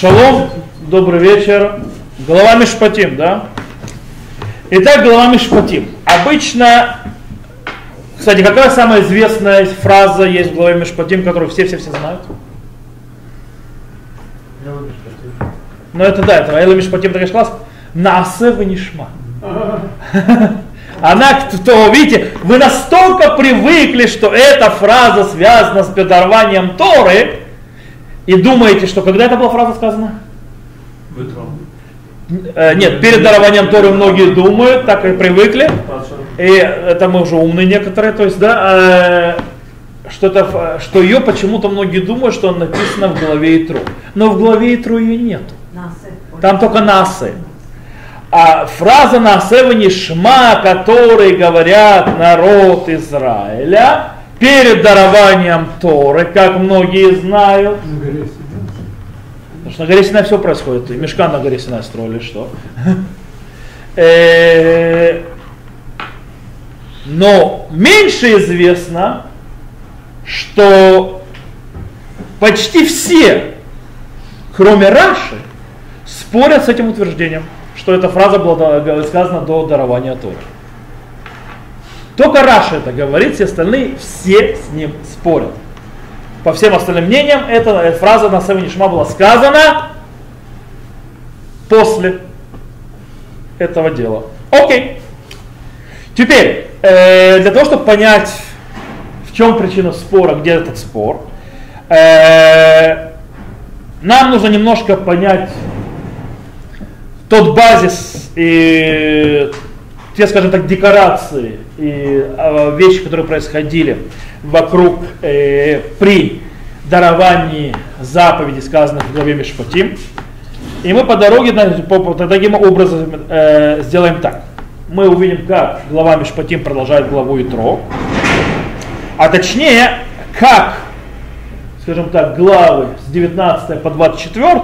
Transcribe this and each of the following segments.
Шалом, добрый вечер. Глава Мишпатим, да? Итак, глава Мишпатим. Обычно, кстати, какая самая известная фраза есть в главе Мишпатим, которую все-все-все знают? Ну это да, это Айла Мишпатим такая класс. Наасе ванишма. Она, то, видите, вы настолько привыкли, что эта фраза связана с предарованием Торы, и думаете, что когда эта была фраза сказана? Э, нет, перед дарованием Торы многие думают, так и привыкли. И это мы уже умные некоторые, то есть, да, э, что, это, что ее почему-то многие думают, что она написана в главе Итру. Но в главе Итру ее нет. Там только Насы. А фраза Насева Шма, которые говорят народ Израиля, перед дарованием Торы, как многие знают. Потому что на горе Синай все происходит. И мешка на горе Синай строили, что? Э, но меньше известно, что почти все, кроме Раши, спорят с этим утверждением, что эта фраза была сказана до дарования Торы. Только Раша это говорит, все остальные все с ним спорят. По всем остальным мнениям, эта фраза на Севе Нишма была сказана после этого дела. Окей. Теперь, э, для того, чтобы понять, в чем причина спора, где этот спор, э, нам нужно немножко понять тот базис и те, скажем так, декорации и э, вещи, которые происходили вокруг э, при даровании заповедей, сказанных в главе Мишпатим. И мы по дороге таким образом э, сделаем так. Мы увидим, как глава Мишпатим продолжает главу Итро. А точнее, как, скажем так, главы с 19 по 24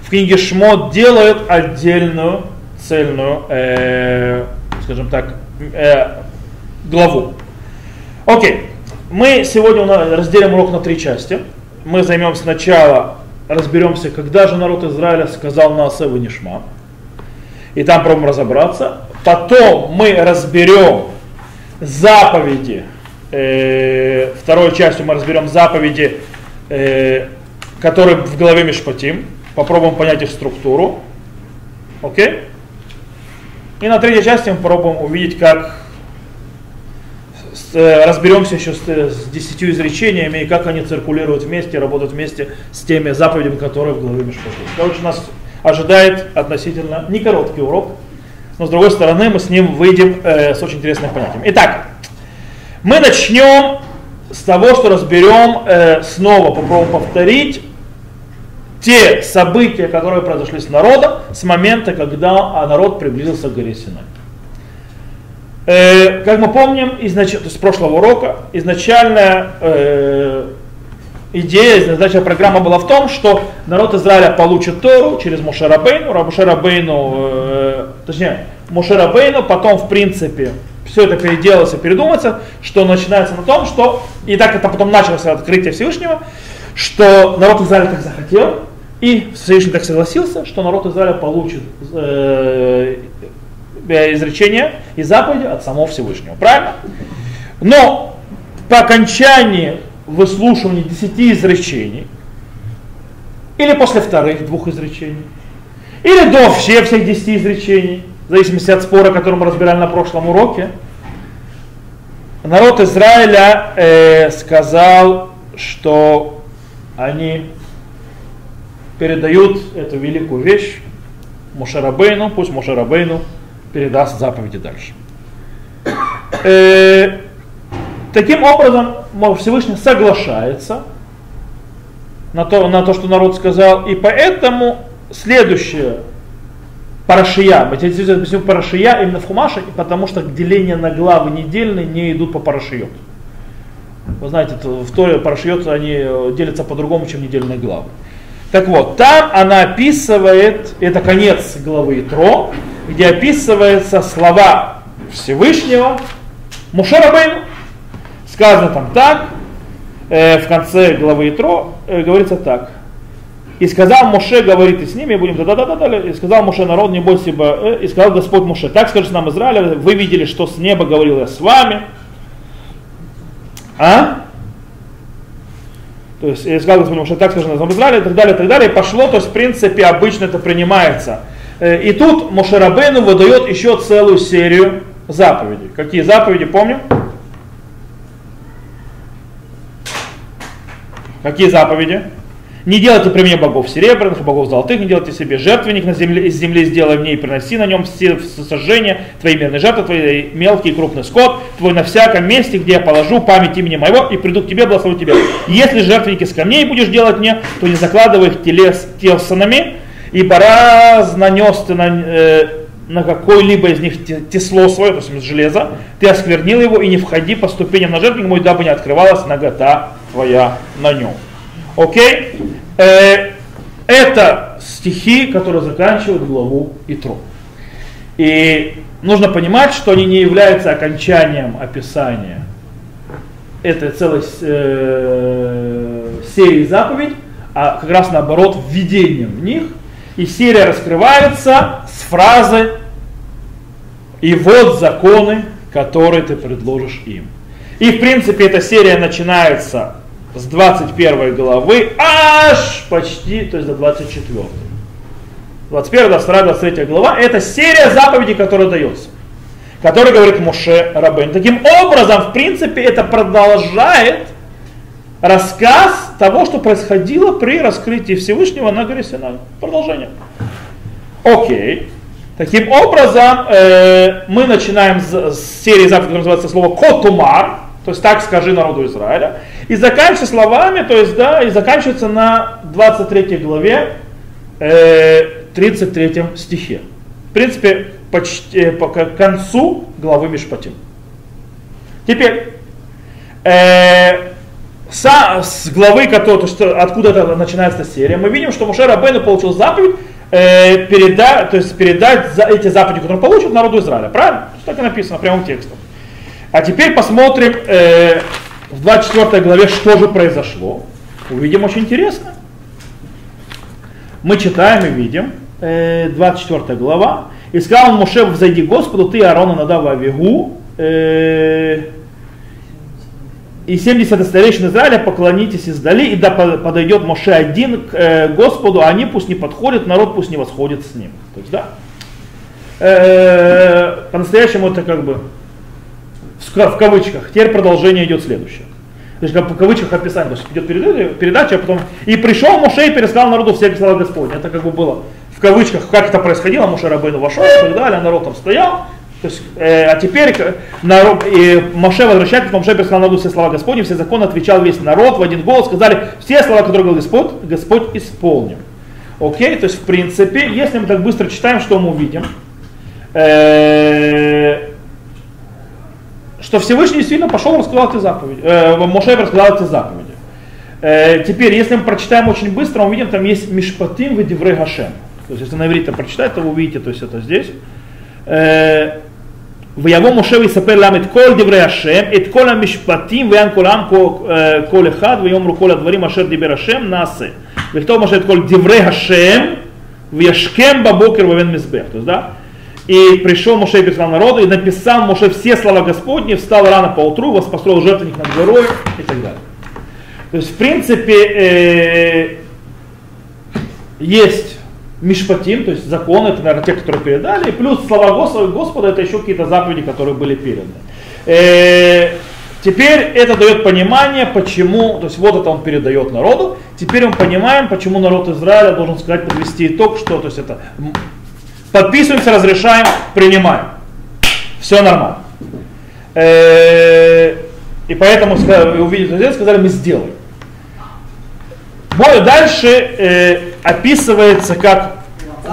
в книге Шмот делают отдельную цельную э, скажем так, э, главу. Окей, мы сегодня разделим урок на три части. Мы займемся сначала, разберемся, когда же народ Израиля сказал на Асеву Нишма. И там пробуем разобраться. Потом мы разберем заповеди. Э, второй частью мы разберем заповеди, э, которые в голове Мишпатим. Попробуем понять их структуру. Окей? И на третьей части мы попробуем увидеть, как разберемся еще с, с десятью изречениями и как они циркулируют вместе, работают вместе с теми заповедями, которые в главе Мишпаши. Короче, нас ожидает относительно не короткий урок, но с другой стороны мы с ним выйдем э, с очень интересным понятием. Итак, мы начнем с того, что разберем, э, снова попробуем повторить те события, которые произошли с народом с момента, когда народ приблизился к горе Синай. Э, как мы помним, изнач... с прошлого урока, изначальная э, идея, изначальная программа была в том, что народ Израиля получит Тору через Мушарабейну, Мушарабейну, э, точнее, Мушарабейну, потом, в принципе, все это переделалось и передумается, что начинается на том, что, и так это потом началось открытие Всевышнего, что народ Израиля так захотел, и Всевышний так согласился, что народ Израиля получит э, изречение и заповеди от самого Всевышнего. Правильно? Но по окончании выслушивания десяти изречений, или после вторых двух изречений, или до всех всех десяти изречений, в зависимости от спора, который мы разбирали на прошлом уроке, народ Израиля э, сказал, что они передают эту великую вещь Мушарабейну, пусть Мушарабейну передаст заповеди дальше. Э, таким образом, Всевышний соглашается на то, на то, что народ сказал, и поэтому следующее Парашия, мы тебе объясню Парашия именно в Хумаше, потому что деления на главы недельные не идут по Парашиот. Вы знаете, в Торе Парашиот они делятся по-другому, чем недельные главы. Так вот, там она описывает, это конец главы Тро, где описываются слова Всевышнего Мушарабейну. Сказано там так, э, в конце главы Итро э, говорится так. И сказал Моше, говорит и с ними, будем да да да да и сказал Моше народ, не бойся, ибо, э, и сказал Господь Моше, так скажет нам Израиль, вы видели, что с неба говорил я с вами. А? То есть, и сказал Господь Моше, так скажет нам Израиль, и так далее, и так далее. И пошло, то есть, в принципе, обычно это принимается. Э, и тут Моше Рабейну выдает еще целую серию заповедей. Какие заповеди, помним? Какие заповеди? Не делайте при мне богов серебряных, богов золотых, не делайте себе жертвенник на земле, из земли сделай мне и приноси на нем все сожжения, твои мирные жертвы, твои мелкий и крупный скот, твой на всяком месте, где я положу память имени моего, и приду к тебе, благословлю тебя. Если жертвенники с камней будешь делать мне, то не закладывай их телес телсонами, ибо раз нанес ты на, э, на какой-либо из них тесло свое, то есть из железа, ты осквернил его, и не входи по ступеням на жертвенник мой, дабы не открывалась нагота твоя на нем. Окей? Э, это стихи, которые заканчивают главу Итро. И нужно понимать, что они не являются окончанием описания этой целой э, серии заповедей, а как раз наоборот введением в них. И серия раскрывается с фразы «И вот законы, которые ты предложишь им». И в принципе эта серия начинается с 21 главы аж почти, то есть до 24. 21, 22, 23 глава, это серия заповедей, которая дается, который говорит Муше Рабен. Таким образом, в принципе, это продолжает рассказ того, что происходило при раскрытии Всевышнего на горе Синай. Продолжение. Окей. Таким образом, э, мы начинаем с, с серии заповедей, которая называется слово Котумар, то есть так скажи народу Израиля. И заканчивается словами, то есть, да, и заканчивается на 23 главе, э, 33 стихе. В принципе, почти э, по концу главы Мишпатим. Теперь, э, со, с главы, который, то есть, откуда это начинается серия, мы видим, что Мушер Рабейну получил заповедь э, передать, то есть передать за эти заповеди, которые он получит народу Израиля. Правильно? Так и написано прямым текстом. А теперь посмотрим э, в 24 главе, что же произошло. Увидим очень интересно. Мы читаем и видим, э, 24 глава. И сказал он Моше, взойди Господу, ты Аарона Надава Авигу, э, и 70 старейшин Израиля поклонитесь издали, и да подойдет Моше один к э, Господу, а они пусть не подходят, народ пусть не восходит с ним. То есть, да, э, по-настоящему это как бы в кавычках. Теперь продолжение идет следующее. То есть как в кавычках описание, то есть идет передача, а потом и пришел Муше и пересказал народу все слова Господня. Это как бы было в кавычках, как это происходило, Муше Рабейну вошел и так далее, народ там стоял. То есть, э, а теперь народ, и Моше возвращается, Моше пересказал народу все слова Господни, все законы, отвечал весь народ в один голос, сказали, все слова, которые говорил Господь, Господь исполнил. Окей, то есть в принципе, если мы так быстро читаем, что мы увидим? Э, что Всевышний действительно пошел и рассказал эти заповеди. Э, Моше рассказал эти заповеди. Э, теперь, если мы прочитаем очень быстро, мы увидим, там есть Мишпатим в Гашем. То есть, если на иврите прочитать, то вы увидите, то есть это здесь. ויבוא משה ויספר להם את כל דברי השם, את כל המשפטים, ויען כל העם כל אחד, ויאמרו כל הדברים אשר דיבר השם, נעשה. וכתוב משה את כל דברי השם, וישכם בבוקר ובן מזבח. То есть, да? И пришел Моше и писал народу, и написал Моше все слова Господни, встал рано по утру, построил жертвенник над горой и так далее. То есть, в принципе, э, есть Мишпатим, то есть законы, это, наверное, те, которые передали, плюс слова Господа, это еще какие-то заповеди, которые были переданы. Э, теперь это дает понимание, почему, то есть вот это он передает народу, теперь мы понимаем, почему народ Израиля должен сказать, подвести итог, что, то есть это Подписываемся, разрешаем, принимаем. Все нормально. Э, и поэтому увидели сказали, мы сделаем. Дальше э, описывается, как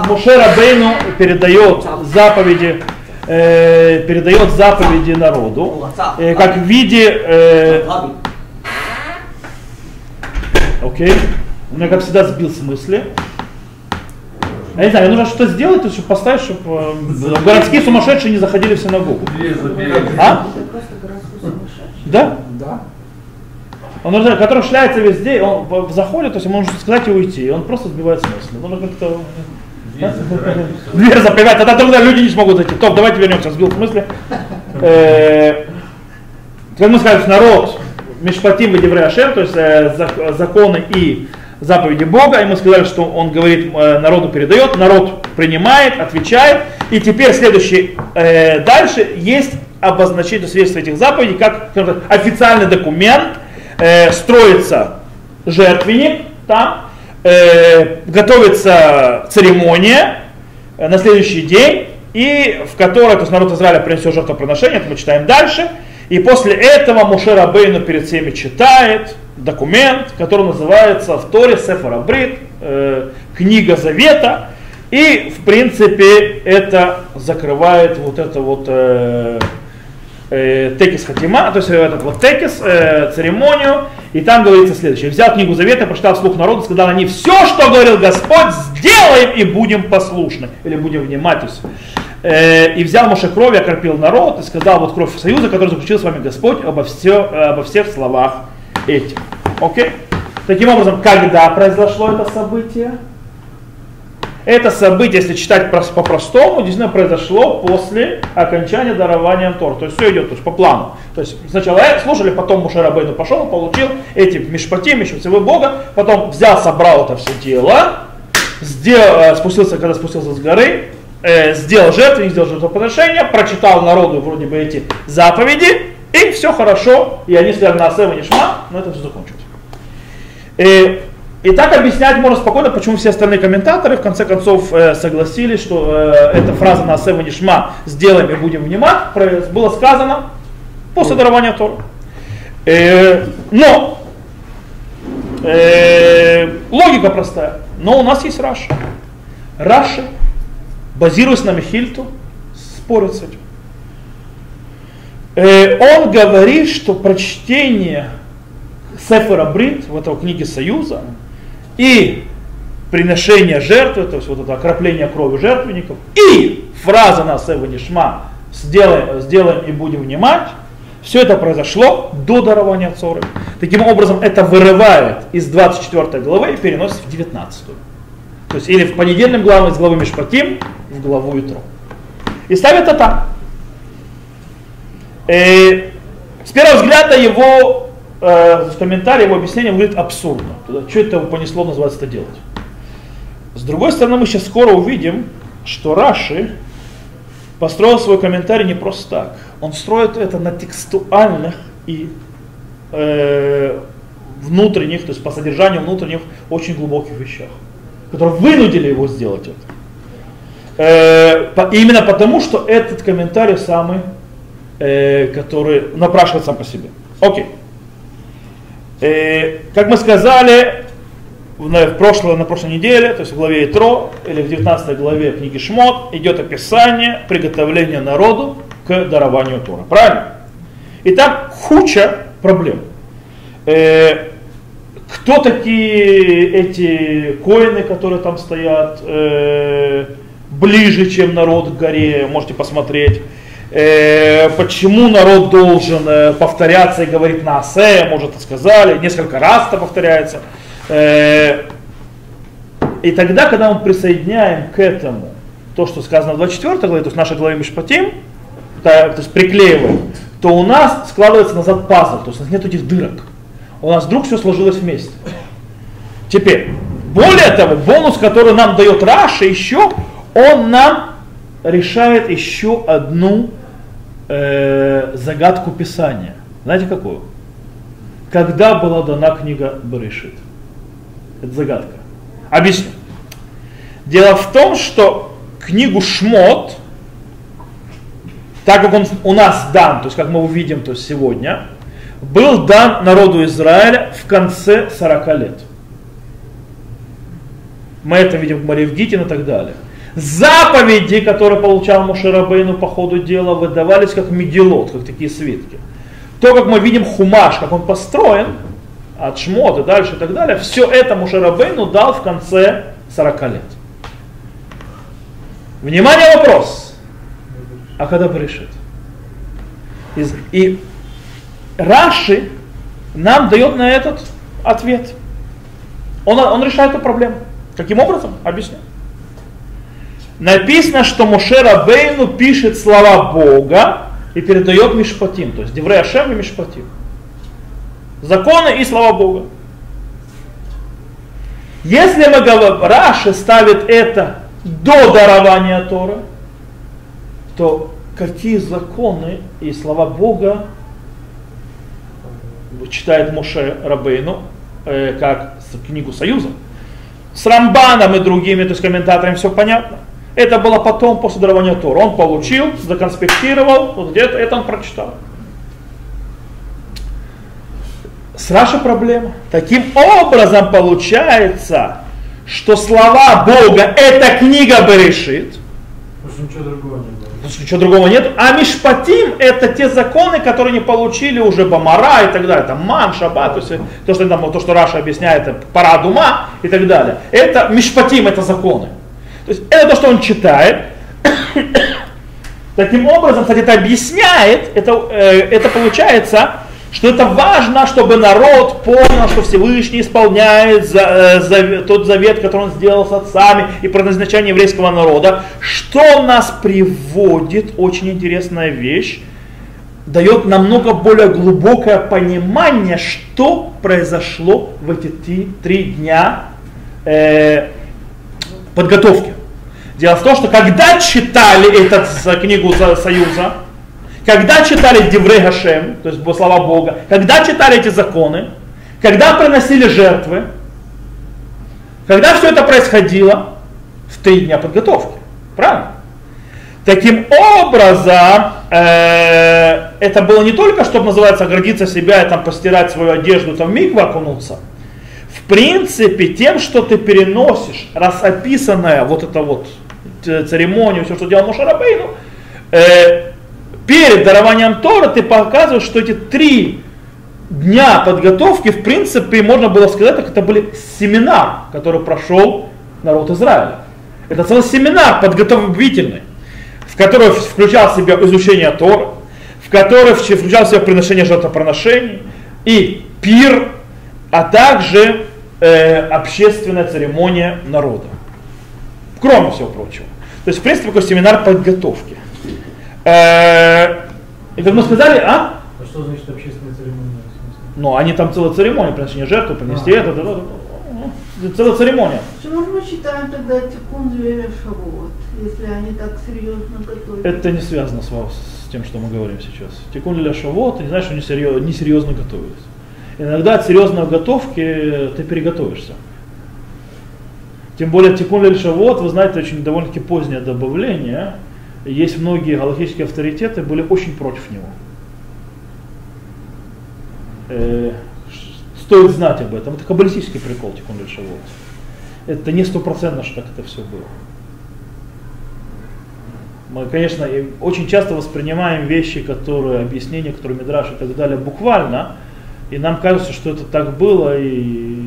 Муше Рабейну передает заповеди, э, передает заповеди народу, э, как в виде, э, окей, okay. меня как всегда сбил с мысли, я не знаю, мне нужно что-то сделать, чтобы поставить, чтобы э, городские сумасшедшие не заходили в синагогу. А? Да? Да. Он, который шляется везде, он заходит, то есть ему нужно сказать и уйти, и он просто сбивает смысл. Нужно как-то Дверь запрягать, тогда, тогда люди не смогут зайти. Топ, давайте вернемся, сбил в смысле. Э, как мы сказали, народ, Мишпатим и Девреашем, то есть э, законы и заповеди Бога, и мы сказали, что он говорит, э, народу передает, народ принимает, отвечает, и теперь следующий, дальше есть обозначение свидетельства этих заповедей, как официальный документ, строится жертвенник там, э, готовится церемония э, на следующий день, и в которой то есть народ Израиля принесет жертвоприношение, это мы читаем дальше, и после этого Мушер Абейну перед всеми читает документ, который называется в Торе Сефар Абрит, э, книга Завета, и в принципе это закрывает вот это вот э, э, текис хатима, то есть этот вот текис, э, церемонию, и там говорится следующее. Взял книгу Завета, прочитал вслух народу, сказал они, все, что говорил Господь, сделаем и будем послушны, или будем внимательны. Э, и взял Моше кровь, окропил народ, и сказал, вот кровь союза, который заключил с вами Господь обо, все, обо всех словах этих. Окей? Таким образом, когда произошло это событие? Это событие, если читать по-простому, действительно произошло после окончания дарования Тор. То есть все идет то есть по плану. То есть сначала слушали, потом Мушарабейну пошел, получил эти мишпатим, еще всего Бога, потом взял, собрал это все дело, сделал, э, спустился, когда спустился с горы, э, сделал жертву, не сделал жертвоприношение, прочитал народу вроде бы эти заповеди, и все хорошо, и они сказали на Асева Нишма, но это все закончилось. И и так объяснять можно спокойно, почему все остальные комментаторы в конце концов э, согласились, что э, эта фраза на Асева Нишма «сделаем и будем внимать» было сказано после дарования Тора. Э, но логика простая. Но у нас есть Раша. Раши, базируясь на Мехильту, спорит с этим. Он говорит, что прочтение Сефера Брит, в этой книге Союза, и приношение жертвы, то есть вот это окропление крови жертвенников, и фраза на Сева Нишма сделаем, сделаем и будем внимать, все это произошло до дарования Цоры. Таким образом, это вырывает из 24 главы и переносит в 19. То есть или в понедельном главу из главы Мишпатим в главу Итро. И ставит это так. И э, с первого взгляда его э, в комментарии его объяснение выглядит абсурдно. Что это его понесло называется это делать? С другой стороны, мы сейчас скоро увидим, что Раши построил свой комментарий не просто так. Он строит это на текстуальных и э, внутренних, то есть по содержанию внутренних очень глубоких вещах, которые вынудили его сделать это. Э, по, именно потому, что этот комментарий самый, э, который напрашивает сам по себе. Окей. Э, как мы сказали в, прошлой, на прошлой неделе, то есть в главе Итро, или в 19 главе книги Шмот, идет описание приготовления народу к дарованию Тора. Правильно? Итак, куча проблем. Э, кто такие эти коины, которые там стоят, э, ближе, чем народ к горе, можете посмотреть. Э, почему народ должен э, повторяться и говорить на асе, может, сказали, несколько раз это повторяется. Э, и тогда, когда мы присоединяем к этому то, что сказано в 24 главе, то есть наша главе Мишпатим, то, есть приклеиваем, то у нас складывается назад пазл, то есть у нас нет этих дырок. У нас вдруг все сложилось вместе. Теперь, более того, бонус, который нам дает Раша еще, он нам решает еще одну э, загадку Писания. Знаете какую? Когда была дана книга Берешит? Это загадка. Объясню. Дело в том, что книгу Шмот, так как он у нас дан, то есть как мы увидим то есть сегодня, был дан народу Израиля в конце 40 лет. Мы это видим в Марии в Гитин и так далее. Заповеди, которые получал Мушарабейну по ходу дела, выдавались как мегелот, как такие свитки. То, как мы видим хумаш, как он построен, от шмот и дальше и так далее, все это Мушарабейну дал в конце 40 лет. Внимание, вопрос. А когда пришит? И Раши нам дает на этот ответ. Он, он решает эту проблему. Каким образом? Объясню. Написано, что Моше Рабейну пишет слова Бога и передает Мишпатим, то есть Деврей и Мишпатим. Законы и слова Бога. Если мы говорим, Раши ставит это до дарования Тора, то какие законы и слова Бога читает Моше Рабейну, э, как книгу Союза. С Рамбаном и другими, то есть комментаторами все понятно. Это было потом, после дарования Тора. Он получил, законспектировал, вот где-то это он прочитал. С Раши проблема. Таким образом получается, что слова Бога это книга Берешит. Потому что ничего другого не было. Потому что ничего другого нет. А Мишпатим это те законы, которые не получили уже Бамара и так далее. Там Ман, Шаббат, то, есть, то, что, там, то, что Раша объясняет, это парад ума и так далее. Это Мишпатим, это законы. То есть это то, что он читает. Таким образом, кстати, это объясняет, это, э, это получается, что это важно, чтобы народ понял, что Всевышний исполняет за, э, за, тот завет, который он сделал с отцами и предназначение еврейского народа, что нас приводит, очень интересная вещь, дает намного более глубокое понимание, что произошло в эти три, три дня э, подготовки. Дело в том, что когда читали эту книгу Союза, когда читали Деврей Гашем, то есть слова Бога, когда читали эти законы, когда приносили жертвы, когда все это происходило в три дня подготовки. Правильно? Таким образом, э, это было не только, чтобы, называется, оградиться себя и там постирать свою одежду, там миг окунуться. В принципе, тем, что ты переносишь, раз описанное вот это вот церемонию, все, что делал Мушарабейну, э, перед дарованием Тора ты показываешь, что эти три дня подготовки, в принципе, можно было сказать, как это были семинар, который прошел народ Израиля. Это целый семинар подготовительный, в который включал в себя изучение Тора, в который включал в себя приношение жертвоприношений и пир, а также э, общественная церемония народа. Кроме всего прочего. То есть, в принципе, такой семинар подготовки. Э, и как мы сказали, а? А что значит общественная церемония? Ну, они там целая церемония, приношение жертвы, принести это, это, это, это, целая церемония. Почему же мы считаем тогда тикун зверя шавот, если они так серьезно готовят? Это не связано с, с тем, что мы говорим сейчас. Тикун для шавот, ты не знаешь, что они серьезно, не серьезно готовились. Иногда от серьезной готовки ты переготовишься. Тем более тикун лель шавот, вы знаете, очень довольно-таки позднее добавление. Есть многие галактические авторитеты, были очень против него. Э, стоит знать об этом. Это каббалистический прикол тикун лель шавот. Это не стопроцентно, что так это все было. Мы, конечно, очень часто воспринимаем вещи, которые, объяснения, которые Мидраш и так далее, буквально, и нам кажется, что это так было, и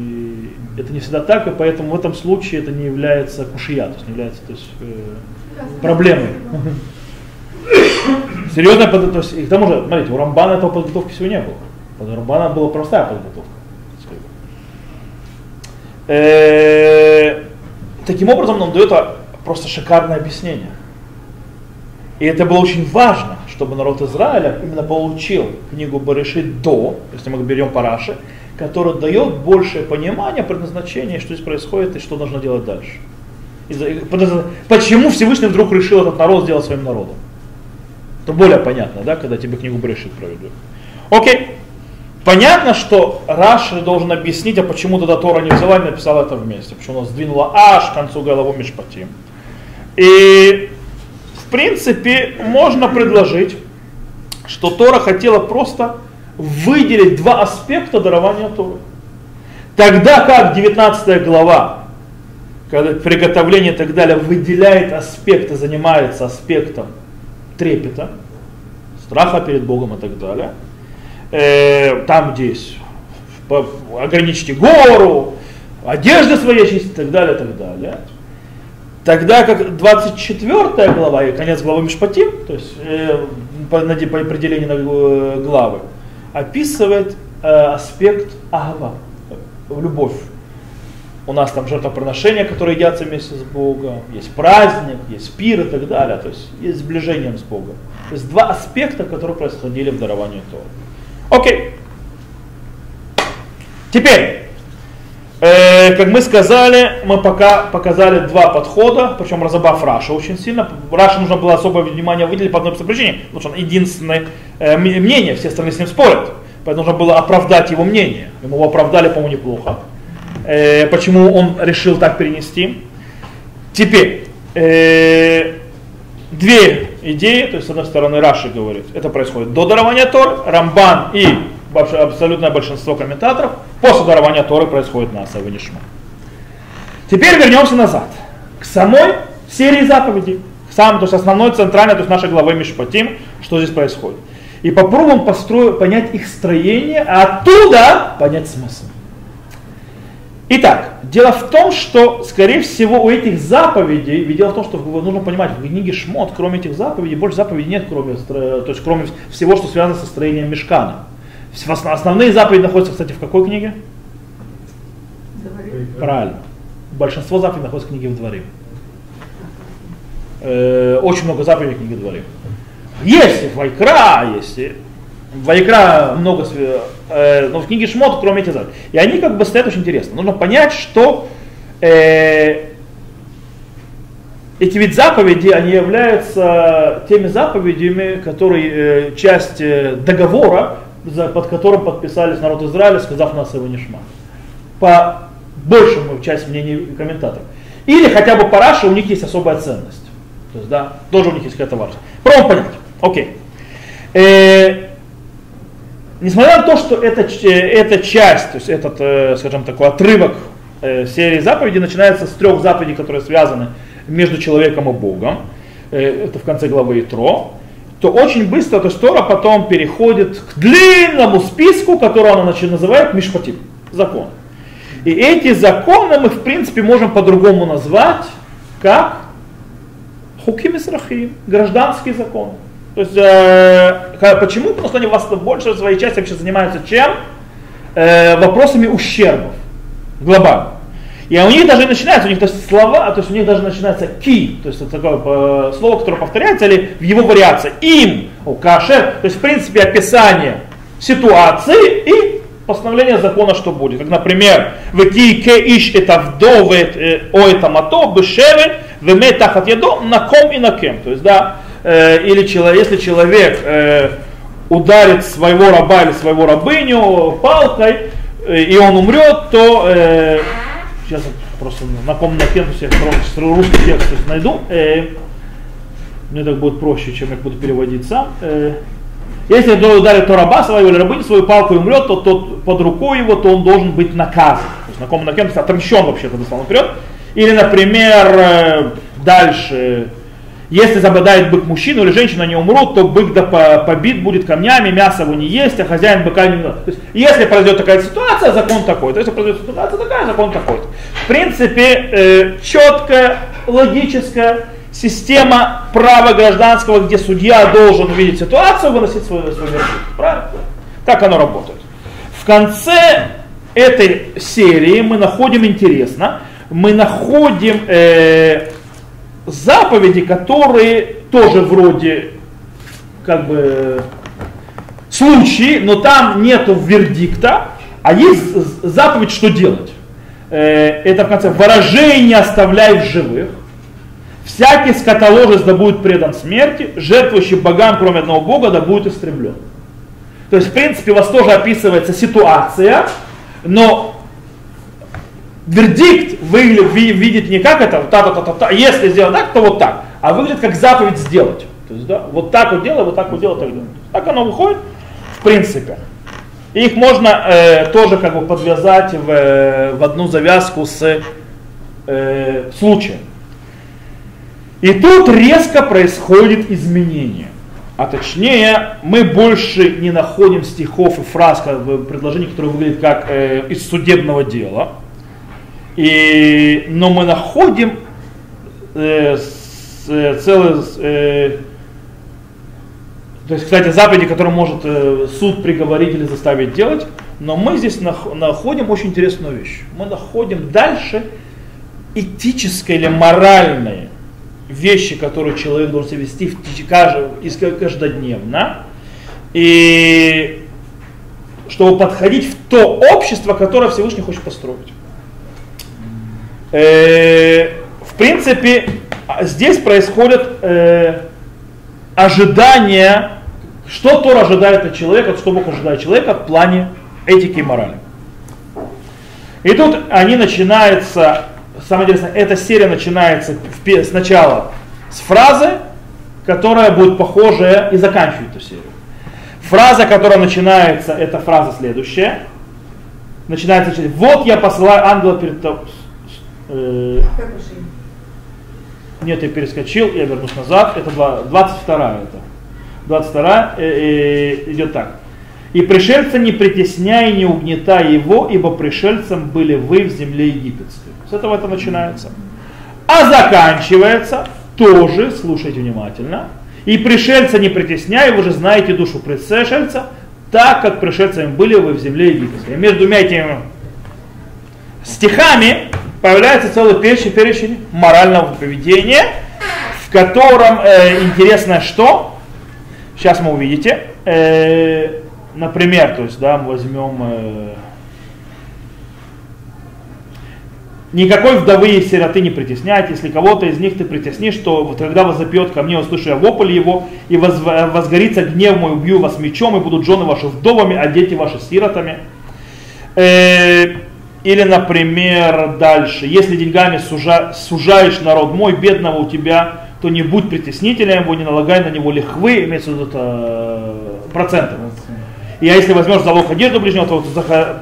это не всегда так, и поэтому в этом случае это не является кушия, то есть не является то есть, э, проблемой. Серьезная подготовка. И к тому же, смотрите, у Рамбана этого подготовки всего не было. У Рамбана была простая подготовка. Э, таким образом, он дает просто шикарное объяснение. И это было очень важно, чтобы народ Израиля именно получил книгу Барыши до, если мы берем Параши, который дает большее понимание предназначения, что здесь происходит и что нужно делать дальше. Почему Всевышний вдруг решил этот народ сделать своим народом? Это более понятно, да, когда тебе книгу Брешит проведут. Окей. Понятно, что Раши должен объяснить, а почему тогда Тора не взяла и написала это вместе. Почему она сдвинула аж к концу голову Мишпатим. И в принципе можно предложить, что Тора хотела просто выделить два аспекта дарования Торы. Тогда как 19 глава, когда приготовление и так далее, выделяет аспекты, занимается аспектом трепета, страха перед Богом и так далее, э, там здесь ограничьте гору, одежды свои очистить и так далее, и так далее. Тогда как 24 глава и конец главы Мишпатим, то есть э, по, по определению э, главы, описывает э, аспект אהבה, любовь. У нас там жертвоприношения, которые едятся вместе с Богом, есть праздник, есть пир и так далее, то есть есть сближение с Богом. То есть два аспекта, которые происходили в даровании Торы. Окей. Теперь, как мы сказали, мы пока показали два подхода, причем разобрав Раши очень сильно. Раши нужно было особое внимание выделить по одной причине, потому что он единственное э, мнение, все остальные с ним спорят. Поэтому нужно было оправдать его мнение. Ему его оправдали, по-моему, неплохо. Э, почему он решил так перенести. Теперь, э, две идеи, то есть с одной стороны Раши говорит, это происходит до дарования Тор, Рамбан и абсолютное большинство комментаторов, после дарования Торы происходит на Асав Нишма. Теперь вернемся назад, к самой серии заповедей, к самому, то есть основной, центральной, то есть нашей главы Мишпатим, что здесь происходит. И попробуем построить, понять их строение, а оттуда понять смысл. Итак, дело в том, что, скорее всего, у этих заповедей, ведь дело в том, что нужно понимать, в книге Шмот, кроме этих заповедей, больше заповедей нет, кроме, то есть кроме всего, что связано со строением мешкана. Основные заповеди находятся, кстати, в какой книге? Говорит. Правильно. Большинство заповедей находится в книге в дворе. Э, очень много заповедей в книге дворе. Есть и Вайкра, есть и Вайкра много, э, но в книге Шмот, кроме этих заповедей. И они как бы стоят очень интересно. Нужно понять, что э, эти ведь заповеди, они являются теми заповедями, которые э, часть э, договора, под которым подписались народ Израиля, сказав нас его нишма. По большему часть мнений комментаторов. Или хотя бы по Раше у них есть особая ценность. То есть, да, тоже у них есть какая-то важность. Пробуем понять. Окей. Э, несмотря на то, что эта, э, эта часть, то есть этот, э, скажем, такой отрывок э, серии заповедей начинается с трех заповедей, которые связаны между человеком и Богом, это в конце главы Итро, то очень быстро эта Тора потом переходит к длинному списку, который она называет Мишпатим, закон. И эти законы мы, в принципе, можем по-другому назвать, как хуким исрахим, гражданские законы. То есть, э, почему? Потому что они вас больше своей части вообще занимаются чем? Э, вопросами ущербов глобально. И у них даже начинается, у них то есть слова, то есть у них даже начинается ки, то есть это такое э, слово, которое повторяется, или в его вариации, им, о, кашер, то есть в принципе описание ситуации и постановление закона, что будет. Как, например, в ке иш это вдовы, э, о это мато, бешеве, веме тахат ядо, на ком и на кем. То есть, да, э, или человек, если человек ударит своего раба или своего рабыню палкой, и он умрет, то сейчас просто на ком на кем я русский текст то найду. Э, мне так будет проще, чем я буду переводить сам. Э, если ударит то раба своего или рабыню свою палку и умрет, то тот под рукой его, то он должен быть наказан. То есть на ком на кем, то отомщен вообще-то дословно вперед. Или, например, э, дальше, если забодает бык мужчину или женщину, они умрут, то бык да побит будет камнями, мясо его не есть, а хозяин быка не То есть, если произойдет такая ситуация, закон такой. То есть, если произойдет ситуация такая, закон такой. В принципе, э, четкая, логическая система права гражданского, где судья должен увидеть ситуацию, выносить свой, свой вердикт. Правильно? Так оно работает. В конце этой серии мы находим интересно, мы находим э, заповеди, которые тоже вроде как бы случаи, но там нету вердикта, а есть заповедь, что делать. Э, это в конце выражение оставляй в живых. Всякий скотоложец да будет предан смерти, жертвующий богам, кроме одного бога, да будет истреблен. То есть, в принципе, у вас тоже описывается ситуация, но вердикт выглядит, видит не как это, та-та-та-та, если сделать так, то вот так, а выглядит как заповедь сделать. То есть, да, вот так вот делай, вот так вот делай, так. Так оно выходит, в принципе. Их можно э, тоже как бы подвязать в, э, в одну завязку с э, случаем. И тут резко происходит изменение. А точнее, мы больше не находим стихов и фраз, как бы, которые выглядят как э, из судебного дела. И, но мы находим э, с, э, целый, э, то есть, кстати, заповеди, которые может э, суд приговорить или заставить делать, Но мы здесь нах- находим очень интересную вещь. Мы находим дальше этическое или моральные вещи, которые человек должен себя вести в теч- кажд- из- каждодневно. И чтобы подходить в то общество, которое Всевышний хочет построить. Э, в принципе, здесь происходит э, ожидание, что Тор ожидает от человека, что Бог ожидает от человека в плане этики и морали. И тут они начинаются, самое интересное, эта серия начинается в сначала с фразы, которая будет похожая и заканчивает эту серию. Фраза, которая начинается, это фраза следующая. Начинается, вот я посылаю ангела перед тобой. Э, имя? нет, я перескочил, я вернусь назад. Это два- 22 это. 22 э, э, идет так. И пришельца не притесняй, не угнетай его, ибо пришельцем были вы в земле египетской. С этого это начинается. А заканчивается тоже, слушайте внимательно. И пришельца не притесняй, вы же знаете душу пришельца, так как пришельцами были вы в земле египетской. И между двумя этими стихами появляется целый перечень, перечень морального поведения, в котором э, интересно что, сейчас мы увидите, Э, например, то есть, да, мы возьмем э, Никакой вдовы и сироты не притесняйте, если кого-то из них ты притеснишь, то вот когда возопьет ко мне, услышу я вопль его, и воз- возгорится гнев мой, убью вас мечом, и будут жены ваши вдовами, а дети ваши сиротами. Э, Или, например, дальше, если деньгами сужа- сужаешь народ мой, бедного у тебя, то не будь притеснителем его, не налагай на него лихвы, имеется в виду это, проценты. И а если возьмешь залог одежду ближнего, то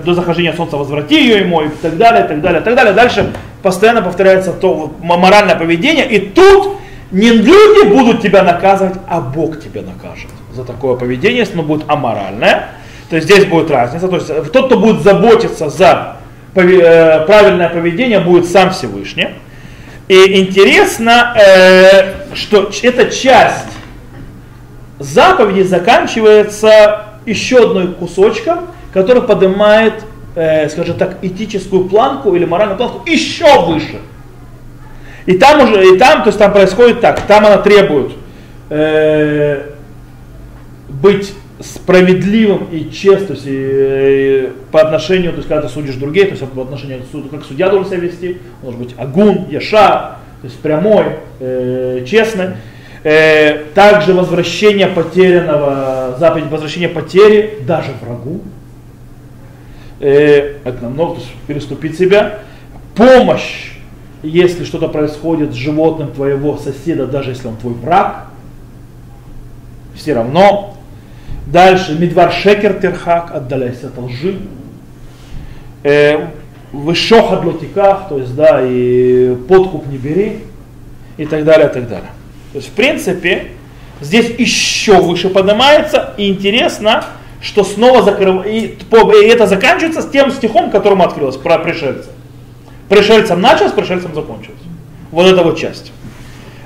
до захождения солнца возврати ее ему, и так далее, и так далее, и так далее. Дальше постоянно повторяется то моральное поведение, и тут не люди будут тебя наказывать, а Бог тебя накажет за такое поведение, если оно будет аморальное. То есть здесь будет разница. То есть э, тот, кто будет заботиться за правильное поведение, будет сам Всевышний. И интересно, э, что эта часть заповеди заканчивается еще одной кусочком, который поднимает, э, скажем так, этическую планку или моральную планку еще выше. И там уже, и там, то есть там происходит так, там она требует э, быть справедливым и честным, то есть, э, по отношению, то есть когда ты судишь других, то есть по отношению к суду, как судья должен себя вести, он должен быть агун, яша, то есть прямой, э, честный. Э, также возвращение потерянного, заповедь возвращения потери даже врагу. Э, это намного, есть переступить себя. Помощь, если что-то происходит с животным твоего соседа, даже если он твой враг. Все равно. Дальше, медвар шекер терхак, отдаляйся от лжи. Э, Вышохад лотиках, то есть, да, и подкуп не бери, и так далее, и так далее. То есть, в принципе, здесь еще выше поднимается, и интересно, что снова закрыв... и, и это заканчивается с тем стихом, которым открылось, про пришельца. Пришельцам началось, пришельцам закончилось. Вот эта вот часть.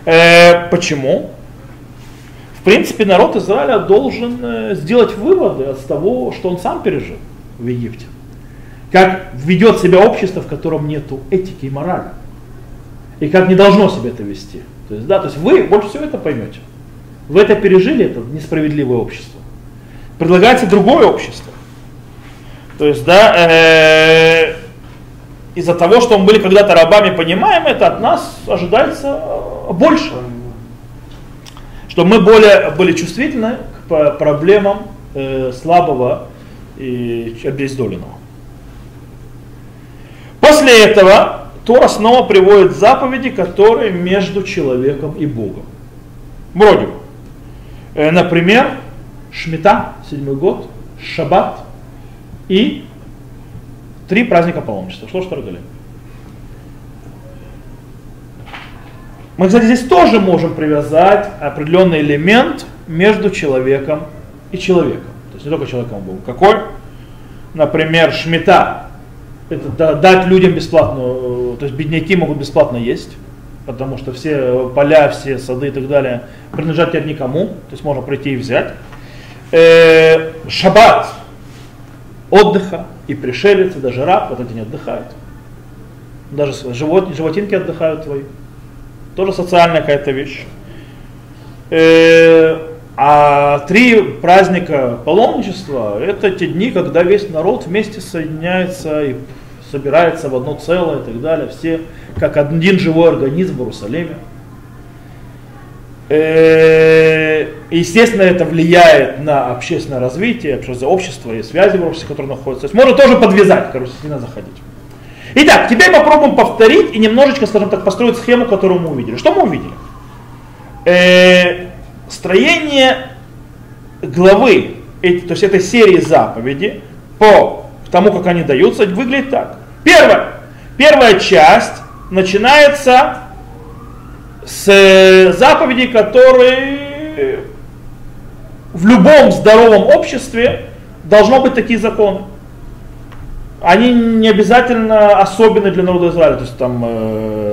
Э, почему? Принципе, народ Израиля должен э, сделать выводы от того, что он сам пережил в Египте. Как ведет себя общество, в котором нет этики и морали. И как не должно себя это вести. То есть, да, то есть вы больше всего это поймете. Вы это пережили, это несправедливое общество. Предлагается другое общество. То есть, да, э, из-за того, что мы были когда-то рабами, понимаем это, от нас ожидается э, больше. Чтобы мы более были чувствительны к проблемам э, слабого и обездоленного. После этого Тора снова приводит заповеди, которые между человеком и Богом. Вроде бы. Э, Например, Шмита, седьмой год, Шаббат и три праздника паломничества. Что ж торгали? Мы, кстати, здесь тоже можем привязать определенный элемент между человеком и человеком. То есть не только человеком и Богом. Какой? Например, шмита. Это да- дать людям бесплатно, э, то есть бедняки могут бесплатно есть, потому что все поля, все сады и так далее принадлежат теперь никому, то есть можно прийти и взять. Э, шаббат. отдыха, и пришелец, и даже раб в этот день отдыхает. Даже живот, животинки отдыхают твои. Тоже социальная какая-то вещь. Э, а три праздника паломничества – это те дни, когда весь народ вместе соединяется и собирается в одно целое и так далее. Все как один живой организм в Иерусалиме. Э, естественно, это влияет на общественное развитие, общество и связи в обществе, которые находятся. То есть можно тоже подвязать, короче, не заходить. Итак, теперь попробуем повторить и немножечко, скажем так, построить схему, которую мы увидели. Что мы увидели? Э, строение главы, то есть этой серии заповеди, по тому, как они даются, выглядит так. Первое. Первая часть начинается с э, заповедей, которые в любом здоровом обществе должно быть такие законы. Они не обязательно особенны для народа Израиля. То есть там, э,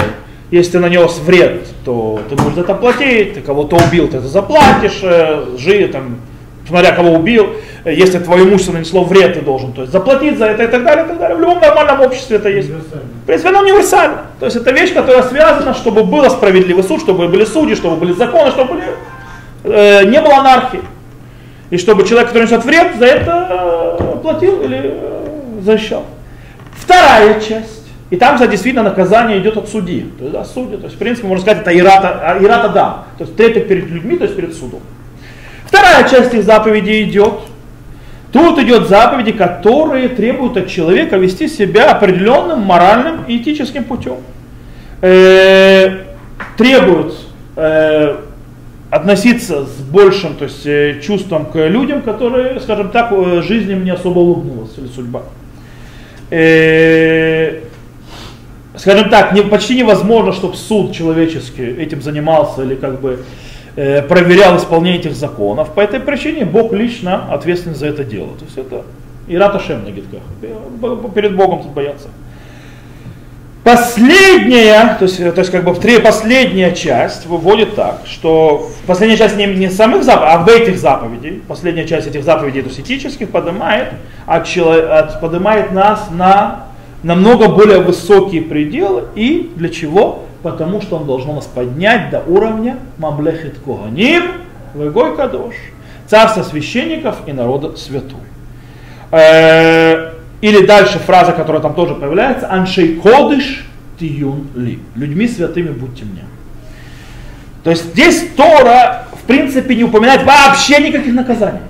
если ты нанес вред, то ты будешь за это платить, ты кого-то убил, ты это заплатишь, э, жи, там, смотря кого убил, если твое имущество нанесло вред, ты должен то есть, заплатить за это и так далее, и так далее. В любом нормальном обществе это есть. В принципе, оно универсально. То есть это вещь, которая связана, чтобы был справедливый суд, чтобы были судьи, чтобы были законы, чтобы были, э, не было анархии. И чтобы человек, который несет вред, за это э, платил или э, защищал. Вторая часть. И там, кстати, действительно наказание идет от судьи. То есть, да, судьи, то есть, в принципе, можно сказать, это ирата, ирата да. То есть трепет перед людьми, то есть перед судом. Вторая часть их заповедей идет. Тут идет заповеди, которые требуют от человека вести себя определенным моральным и этическим путем. Э, требуют э, относиться с большим то есть, э, чувством к людям, которые, скажем так, э, жизнь не особо улыбнулась или судьба. Э, скажем так, не, почти невозможно, чтобы суд человеческий этим занимался или как бы Э, проверял исполнение этих законов. По этой причине Бог лично ответственен за это дело. То есть это Ирата Шем на гитках. Перед Богом тут бояться. Последняя, то есть, то есть как бы последняя часть выводит так, что последняя часть не, не самых заповедей, а в этих заповедей, последняя часть этих заповедей, то есть этических, поднимает, от, от, поднимает нас на намного более высокие пределы и для чего? потому что он должен нас поднять до уровня Мамлехет Коганим, Вегой Кадош, царство священников и народа святой. Или дальше фраза, которая там тоже появляется, Аншей Кодыш Тиюн Ли. Людьми святыми будьте мне. То есть здесь Тора, в принципе, не упоминает вообще никаких наказаний.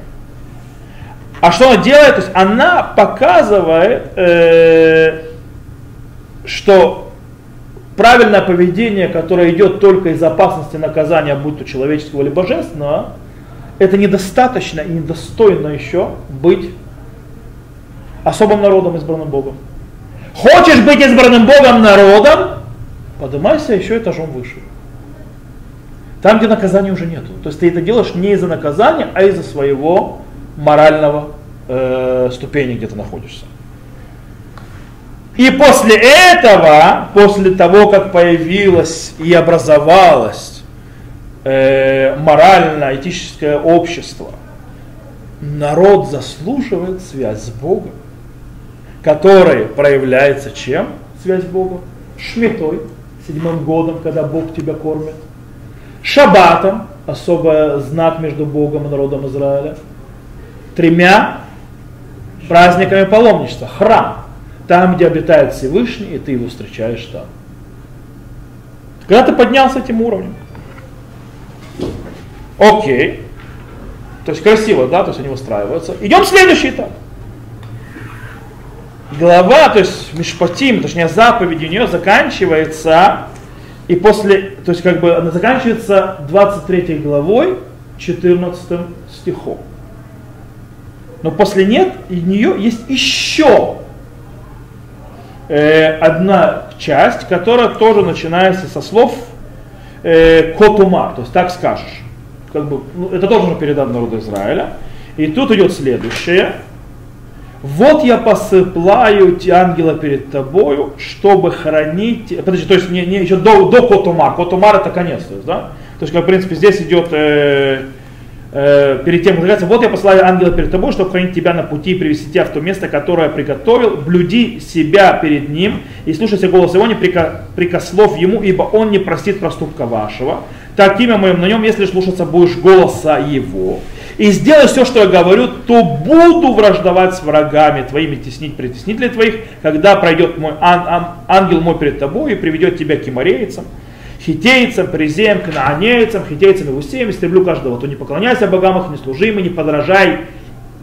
А что она делает? То есть она показывает, э, что правильное поведение, которое идет только из опасности наказания, будь то человеческого или божественного, это недостаточно и недостойно еще быть особым народом, избранным Богом. Хочешь быть избранным Богом народом, поднимайся еще этажом выше. Там, где наказания уже нету. То есть ты это делаешь не из-за наказания, а из-за своего морального э, ступени, где ты находишься. И после этого, после того, как появилось и образовалось э, морально-этическое общество, народ заслуживает связь с Богом, которая проявляется чем? Связь с Богом? Шмитой, седьмым годом, когда Бог тебя кормит. Шабатом, особый знак между Богом и народом Израиля. Тремя праздниками паломничества. Храм, там, где обитает Всевышний, и ты его встречаешь там. Когда ты поднялся этим уровнем. Окей. То есть красиво, да, то есть они выстраиваются. Идем в следующий этап. Глава, то есть Мишпатим, точнее заповеди у нее заканчивается, и после, то есть как бы она заканчивается 23 главой, 14 стихом. Но после нет, и нее есть еще э, одна часть, которая тоже начинается со слов э, котума, то есть так скажешь. Как бы, ну, это тоже передано народу Израиля. И тут идет следующее. Вот я посыплаю ангела перед тобою, чтобы хранить... Подожди, то есть не, не еще до, до Котумар. Котумар это конец, то есть, да? То есть, как, в принципе, здесь идет э, э, перед тем, как вот я посылаю ангела перед тобой, чтобы хранить тебя на пути и привести тебя в то место, которое я приготовил. Блюди себя перед ним и слушайся голос его, не прика- прикослов ему, ибо он не простит проступка вашего. Так имя моем на нем, если слушаться будешь голоса его. И сделай все, что я говорю, то буду враждовать с врагами твоими, теснить притеснителей твоих, когда пройдет мой ан- ан- ангел мой перед тобой и приведет тебя к киморейцам, хитейцам, призеям, кнаанейцам, хитейцам и усеям, истреблю каждого, то не поклоняйся богам их, не служи им, и не подражай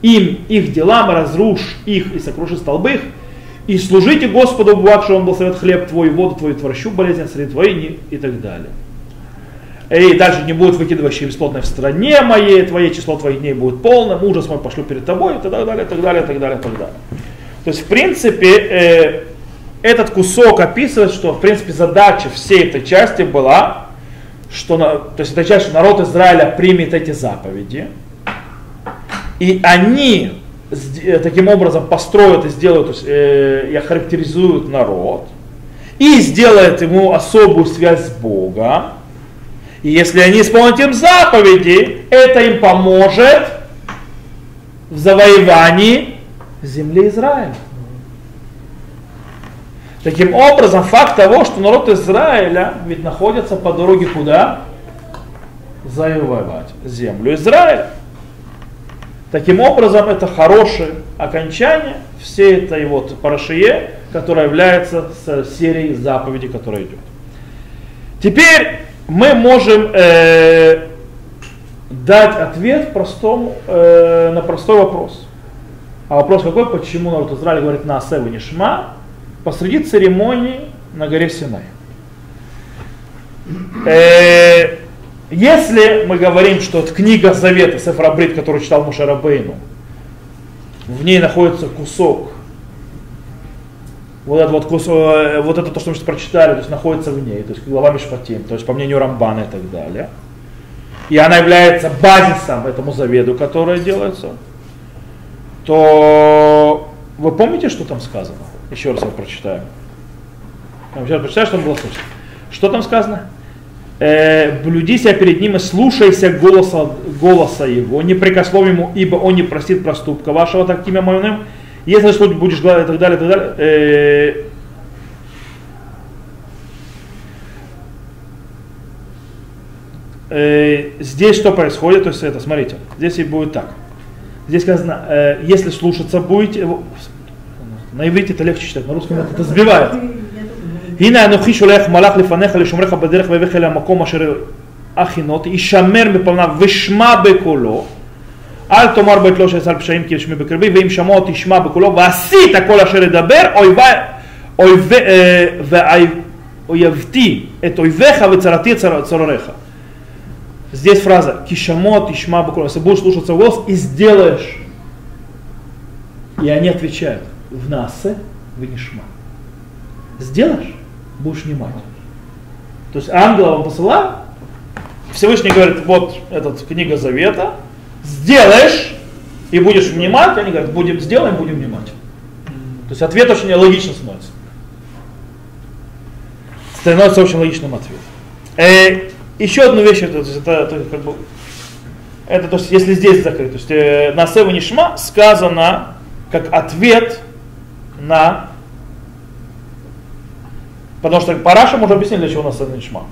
им, их делам, разрушь их и сокруши столбы их, и служите Господу, что Он благословит хлеб твой, воду твою, творщу болезнь среди твоей и так далее. И дальше не будет выкидывающие бесплодные в стране моей, твое число твоих дней будет полным, ужас мой пошлю перед тобой, и так далее, и так далее, и так далее, и так далее. То есть, в принципе, э, этот кусок описывает, что, в принципе, задача всей этой части была, что, на- то есть, эта часть, что народ Израиля примет эти заповеди, и они э, таким образом построят и сделают, то есть, э, и охарактеризуют народ, и сделают ему особую связь с Богом, и если они исполнят им заповеди, это им поможет в завоевании земли Израиля. Таким образом, факт того, что народ Израиля ведь находится по дороге куда? Завоевать землю Израиля. Таким образом, это хорошее окончание всей этой вот парашие, которая является серией заповедей, которая идет. Теперь мы можем э, дать ответ простому, э, на простой вопрос. А вопрос какой? Почему народ Израиля говорит на Асев и Нишма посреди церемонии на горе Синай? Э, если мы говорим, что это книга Завета, Сефрабрит, который читал Мушарабейну, в ней находится кусок вот это вот, кус- э, вот это то, что мы сейчас прочитали, то есть находится в ней, то есть глава Мишпатим, то есть по мнению Рамбана и так далее. И она является базисом этому завету, который делается, то вы помните, что там сказано? Еще раз я прочитаю. Я сейчас прочитаю, что было слышно. Что там сказано? Э, блюди себя перед ним и слушайся голоса, голоса его, не прикослов ему, ибо он не простит проступка вашего, так имя моим. Если что будешь гладить и так далее, и так далее. Э, э, здесь что происходит? То есть это, смотрите, здесь и будет так. Здесь сказано, э, если слушаться будете, э, на иврите это легче читать, на русском это сбивает. הנה אנוכי שולח מלאך לפניך לשומרך בדרך ויבך אל המקום אשר הכינות, ישמר מפניו ושמע בקולו, אל תאמר בית לא שעשה על פשעים כי ישמע בקרבי, ואם שמעו תשמע בקולו, ועשית כל אשר ידבר, אויבי- אויבי- אה, ואי- אויבתי את אויביך וצרתי את צר- צורריך. Здесь фраза «Кишамо тишма буквально». Если будешь слушаться голос и сделаешь. И они отвечают «В насе в нишма». Сделаешь, будешь внимать. То есть ангела он посылал, Всевышний говорит, вот эта книга завета, сделаешь и будешь внимать, они говорят, будем сделаем, будем внимать. То есть ответ очень логично становится. Становится очень логичным ответ. Э, еще одну вещь, это, то это, как бы, это то есть, если здесь закрыть, то есть э, на Сева Нишма сказано как ответ на Потому что Параша мы уже объяснили, для чего у нас Нишма.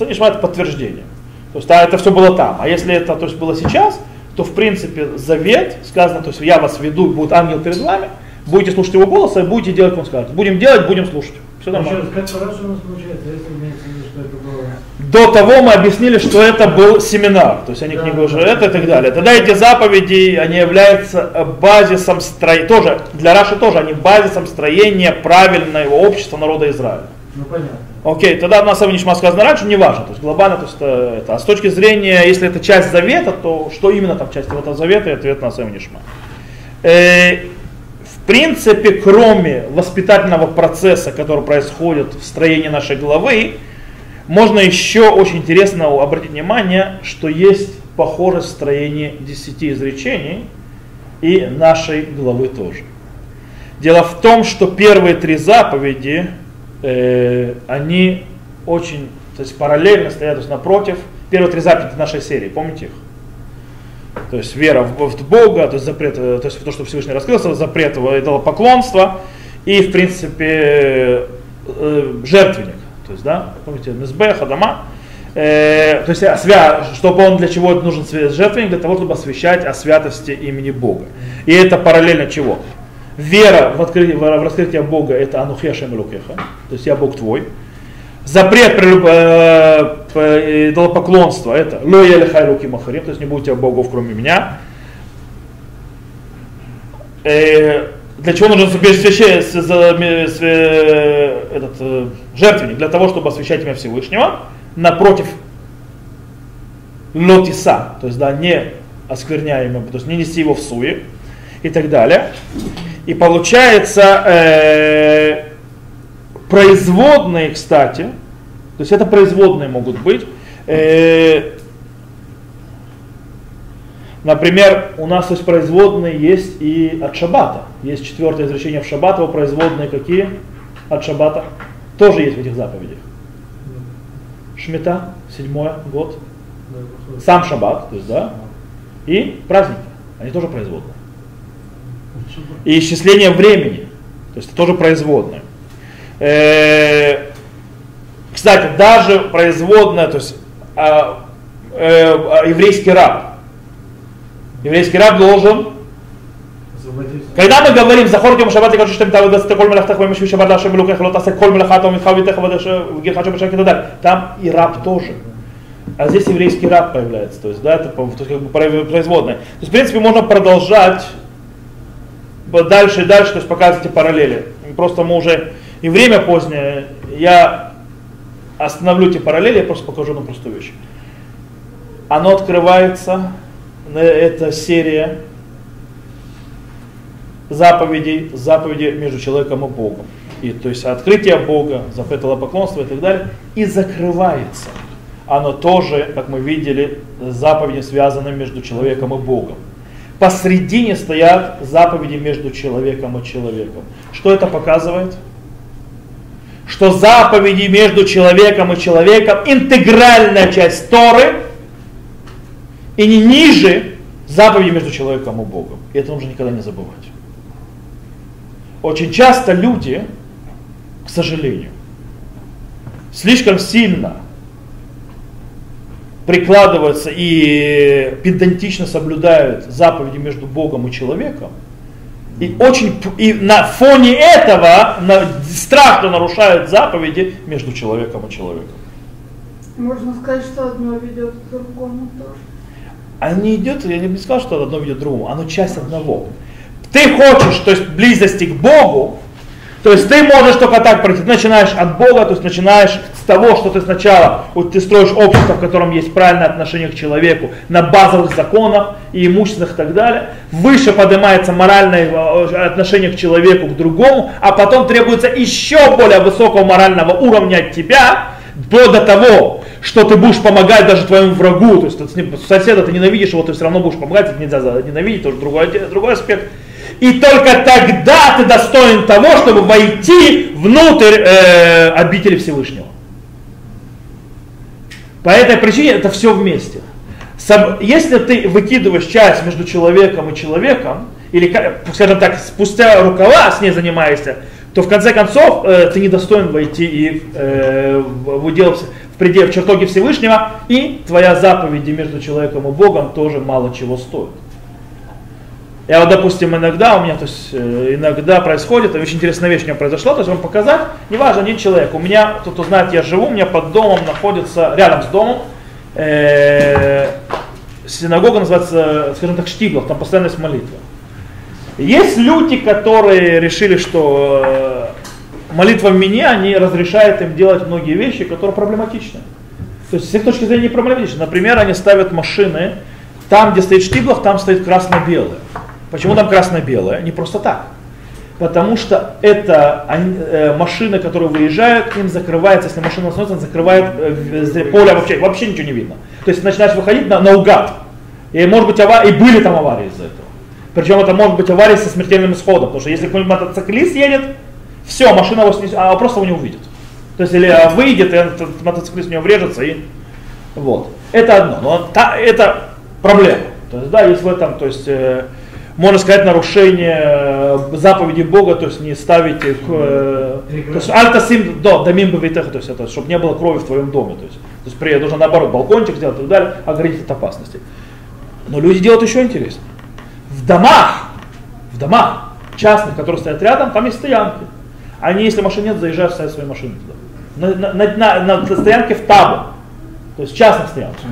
Нишма это подтверждение. То есть да, это все было там. А если это то есть, было сейчас, то в принципе завет, сказано, то есть я вас веду, будет ангел перед вами, будете слушать его голос и будете делать, как он скажет. Будем делать, будем слушать. Все нормально. раз, как по-разному у нас получается, если имеется в виду, что это было... До того мы объяснили, что это был семинар, то есть они книгу уже это и так далее. Тогда эти заповеди, они являются э, базисом строения, тоже, для Раши тоже, они базисом строения правильного общества народа Израиля. Ну понятно. Окей, тогда на самом Нишма сказано раньше, не важно, то есть глобально, то есть это. А с точки зрения, если это часть завета, то что именно там часть этого завета, и ответ на самом. Э, в принципе, кроме воспитательного процесса, который происходит в строении нашей главы, можно еще очень интересно обратить внимание, что есть похожесть в строении десяти изречений и нашей главы тоже. Дело в том, что первые три заповеди, э, они очень, то есть параллельно стоят, то есть напротив, первые три заповеди нашей серии, помните их? То есть вера в, в Бога, то есть запрет, э, то есть то, что Всевышний раскрылся, запрет поклонства и, в принципе, э, жертвенник. То есть, да, помните, Низбех, Адама. Э, то есть, свя, чтобы он для чего нужен жертвенник? Для того, чтобы освящать о святости имени Бога. И это параллельно чего? Вера в, открытие, в раскрытие Бога это Анухешем Лукеха, то есть я Бог твой. Запрет э, э, идолопоклонства это Ло Елихай Руки Махарим, то есть не будете богов кроме меня. Э, для чего нужен священник, этот э, жертвенник? Для того, чтобы освящать имя Всевышнего. Напротив лотиса, то есть да, не оскверняемого, то есть не нести его в суе и так далее. И получается, э, производные, кстати, то есть это производные могут быть. Э, например, у нас есть производные есть и от шабата. Есть четвертое изречение в шаббат, его производные какие? От шабата. Тоже есть в этих заповедях. Шмита, седьмой год. Сам шаббат, то есть, да. И праздники, они тоже производные и исчисление времени. То есть это тоже производная. Э, кстати, даже производная, то есть а, э, а, еврейский раб. Еврейский раб должен когда мы говорим «Захор тем шаббат, я что там дасте коль мелахтах, вэмэш ви шаббат лашем лукэх, ло тасе коль мелахат, ом витхав витэх, вадэх, шаббат и так далее. Там и раб тоже. А здесь еврейский раб появляется, то есть, да, это то есть, как бы производное. То есть, в принципе, можно продолжать дальше и дальше, то есть показывайте параллели. Просто мы уже и время позднее, я остановлю эти параллели, я просто покажу на простую вещь. Оно открывается, это серия заповедей, заповеди между человеком и Богом. И, то есть открытие Бога, запрет поклонства и так далее, и закрывается. Оно тоже, как мы видели, заповеди связаны между человеком и Богом посредине стоят заповеди между человеком и человеком. Что это показывает? Что заповеди между человеком и человеком интегральная часть Торы и не ниже заповеди между человеком и Богом. И это нужно никогда не забывать. Очень часто люди, к сожалению, слишком сильно прикладываются и педантично соблюдают заповеди между Богом и человеком, и очень и на фоне этого на, страшно нарушают заповеди между человеком и человеком. Можно сказать, что одно ведет к другому тоже. Оно не идет, я не сказал, что одно ведет к другому, оно часть одного. Ты хочешь, то есть близости к Богу, то есть ты можешь только так пройти. Ты начинаешь от Бога, то есть начинаешь с того, что ты сначала, вот ты строишь общество, в котором есть правильное отношение к человеку, на базовых законах и имущественных и так далее. Выше поднимается моральное э, отношение к человеку, к другому, а потом требуется еще более высокого морального уровня от тебя, до, до того, что ты будешь помогать даже твоему врагу, то есть соседа ты ненавидишь его, ты все равно будешь помогать, это нельзя ненавидеть, тоже другой, другой аспект. И только тогда ты достоин того, чтобы войти внутрь э, обители Всевышнего. По этой причине это все вместе. Если ты выкидываешь часть между человеком и человеком, или, скажем так, спустя рукава с ней занимаешься, то в конце концов э, ты недостоин войти и э, в, удел, в предел в чертоги Всевышнего, и твоя заповеди между человеком и Богом тоже мало чего стоит. Я вот, допустим, иногда у меня, то есть, э, иногда происходит, очень интересная вещь у меня произошла, то есть вам показать, неважно, один человек, у меня, кто-то знает, я живу, у меня под домом находится, рядом с домом, э, синагога называется, скажем так, Штиглов, там постоянно есть молитва. Есть люди, которые решили, что э, молитва в меня, они разрешают им делать многие вещи, которые проблематичны. То есть с их точки зрения не проблематичны. Например, они ставят машины, там, где стоит штиблах, там стоит красно-белое. Почему там красно-белое? Не просто так. Потому что это они, э, машины, которые выезжают, им закрывается, если машина становится, закрывает э, поле вообще, вообще ничего не видно. То есть начинаешь выходить на, наугад. И может быть аварии, и были там аварии из-за этого. Причем это может быть авария со смертельным исходом, потому что если какой-нибудь мотоциклист едет, все, машина его снесет, а просто его не увидит. То есть или а, выйдет, и этот мотоциклист в него врежется, и вот. Это одно, но та, это проблема. То есть, да, есть в этом, то есть, э, можно сказать, нарушение э, заповеди Бога, то есть не ставить их, э, то есть альтасим, да, дамим бавитеха, то есть это, чтобы не было крови в твоем доме, то есть, то есть при, нужно наоборот балкончик сделать и так далее, оградить от опасности. Но люди делают еще интересно. В домах, в домах частных, которые стоят рядом, там есть стоянки. Они, если машин нет, заезжают, ставят свои машины туда. На, на, на, на, на стоянке в табу, то есть частных стоянках.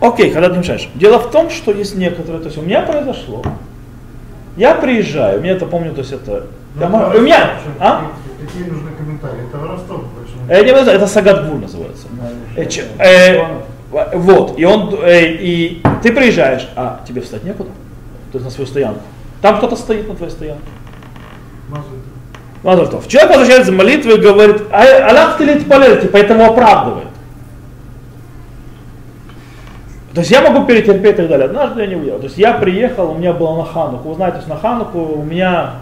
Окей, когда ты мешаешь. Дело в том, что есть некоторые, то есть у меня произошло. Я приезжаю, мне это помню, то есть это. Ну, я это у меня, а? Какие нужны комментарии? Это воровство, не знаю, это Сагатгур называется. Э, э, вот, и он, э, и ты приезжаешь, а тебе встать некуда, то есть на свою стоянку. Там кто-то стоит на твоей стоянке. Мазут. Мазартов. Человек возвращается из молитвы и говорит, а Аллах ты ли полезете, поэтому оправдывает. То есть я могу перетерпеть и так далее. Однажды я не уехал. То есть я приехал, у меня было на Хануку. Вы знаете, на Хануку у меня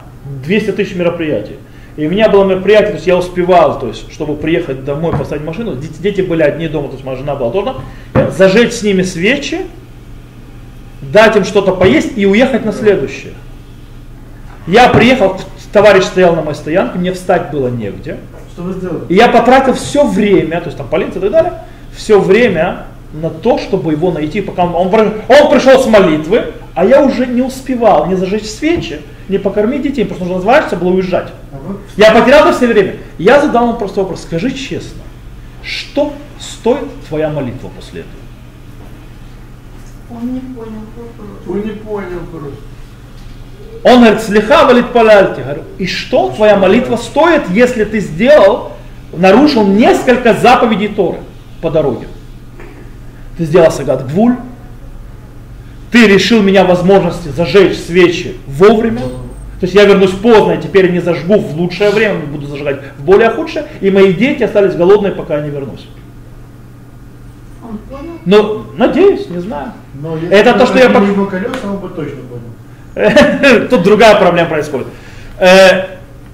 200 тысяч мероприятий. И у меня было мероприятие, то есть я успевал, то есть, чтобы приехать домой, поставить машину. Дети, дети были одни дома, то есть моя жена была тоже. Зажечь с ними свечи, дать им что-то поесть и уехать на следующее. Я приехал, товарищ стоял на моей стоянке, мне встать было негде. Что вы сделали? И я потратил все время, то есть там полиция и так далее, все время на то, чтобы его найти, пока он, он, при- он пришел с молитвы, а я уже не успевал не зажечь свечи, не покормить детей, потому что нужно разворачиваться было уезжать. А вы Я потерял это все время. Я задал ему просто вопрос, скажи честно, что стоит твоя молитва после этого? Он не понял вопрос. Вы не понял просто. Он говорит, слеха валит паляльти. Говорю, и что твоя молитва стоит, если ты сделал, нарушил несколько заповедей Торы по дороге? Ты сделал сагат гвуль, ты решил меня возможности зажечь свечи вовремя, то есть я вернусь поздно, и теперь не зажгу в лучшее время, буду зажигать в более худшее, и мои дети остались голодные, пока я не вернусь. Но, надеюсь, не знаю. Но Это то, что я пок- его колеса, он бы точно понял. Тут другая проблема происходит. Э,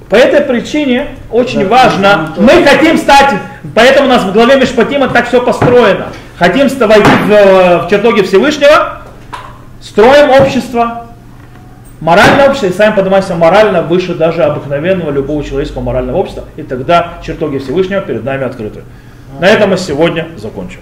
По этой причине очень важно, мы хотим стать, поэтому у нас в главе Мишпатима так все построено. Хотим войти в, в чертоги Всевышнего, строим общество, моральное общество, и сами поднимаемся морально выше даже обыкновенного любого человеческого морального общества, и тогда чертоги Всевышнего перед нами открыты. На этом мы сегодня закончим.